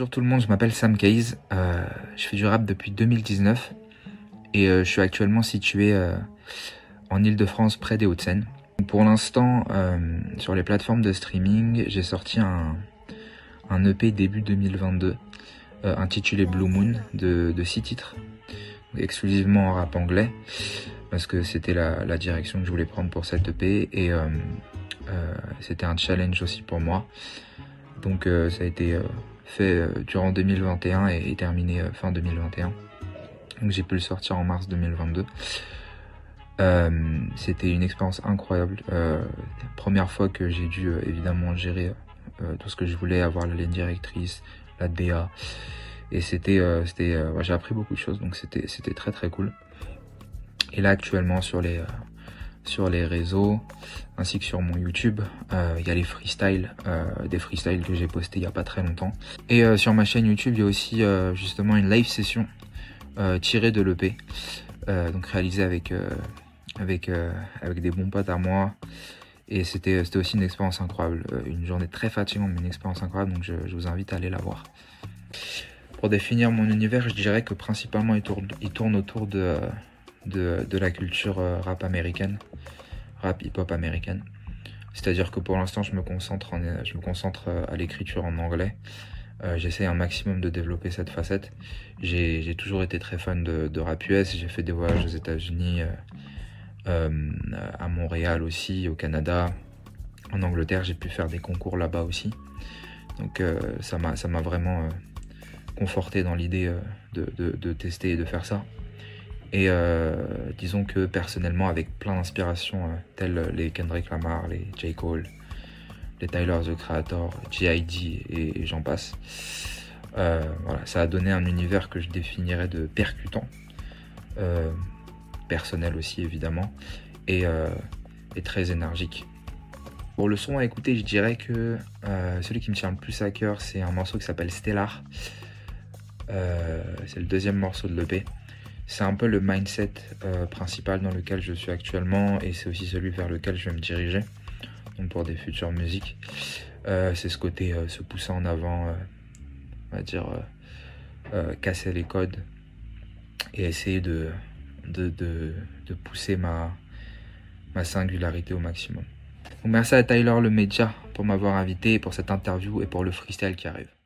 Bonjour tout le monde, je m'appelle Sam Case. Euh, je fais du rap depuis 2019 et euh, je suis actuellement situé euh, en Ile-de-France près des Hauts-de-Seine. Pour l'instant, sur les plateformes de streaming, j'ai sorti un, un, EP début 2022 intitulé Blue Moon de, de six titres, exclusivement en rap anglais parce que c'était la, la, direction que je voulais prendre pour cette EP et c'était un challenge aussi pour moi. Donc ça a été fait euh, durant 2021 et, terminé euh, fin 2021. Donc j'ai pu le sortir en mars 2022. Euh, c'était une expérience incroyable. première fois que j'ai dû évidemment gérer tout ce que je voulais, avoir la ligne directrice, la DA. Et c'était, j'ai appris beaucoup de choses, donc c'était, c'était très très cool. Et là actuellement sur les sur les réseaux ainsi que sur mon YouTube. Euh, il y a les freestyles, euh, des freestyles que j'ai postés il y a pas très longtemps. Et euh, sur ma chaîne YouTube, il y a aussi justement une live session tirée de l'EP, donc réalisée avec avec avec des bons potes à moi. Et c'était c'était aussi une expérience incroyable, une journée très fatigante mais une expérience incroyable. Donc je, je vous invite à aller la voir. Pour définir mon univers, je dirais que principalement il tourne, il tourne autour de de, la culture euh, rap américaine, rap hip-hop américaine. C'est-à-dire que pour l'instant, je me concentre, en, je me concentre euh, à l'écriture en anglais. Euh, J'essaie un maximum de développer cette facette. J'ai toujours été très fan de, rap US. J'ai fait des voyages aux États-Unis, à Montréal aussi, au Canada, en Angleterre. J'ai pu faire des concours là-bas aussi. Donc ça m'a vraiment conforté dans l'idée de, tester et de faire ça. Et euh, disons que personnellement, avec plein d'inspirations, euh, telles les Kendrick Lamar, les J. Cole, les Tyler the Creator, G.I.D. et, j'en passe, euh, voilà, ça a donné un univers que je définirais de percutant, euh, personnel aussi évidemment, et, euh, et, très énergique. Pour le son à écouter, je dirais que euh, celui qui me tient le plus à cœur, c'est un morceau qui s'appelle Stellar. c'est le deuxième morceau de l'EP c'est un peu le mindset euh, principal dans lequel je suis actuellement et c'est aussi celui vers lequel je vais me diriger pour des futures musiques. Euh, c'est ce côté euh, se pousser en avant, on va dire casser les codes et essayer de, pousser ma, ma singularité au maximum. Donc merci à Tyler le média pour m'avoir invité pour cette interview et pour le freestyle qui arrive.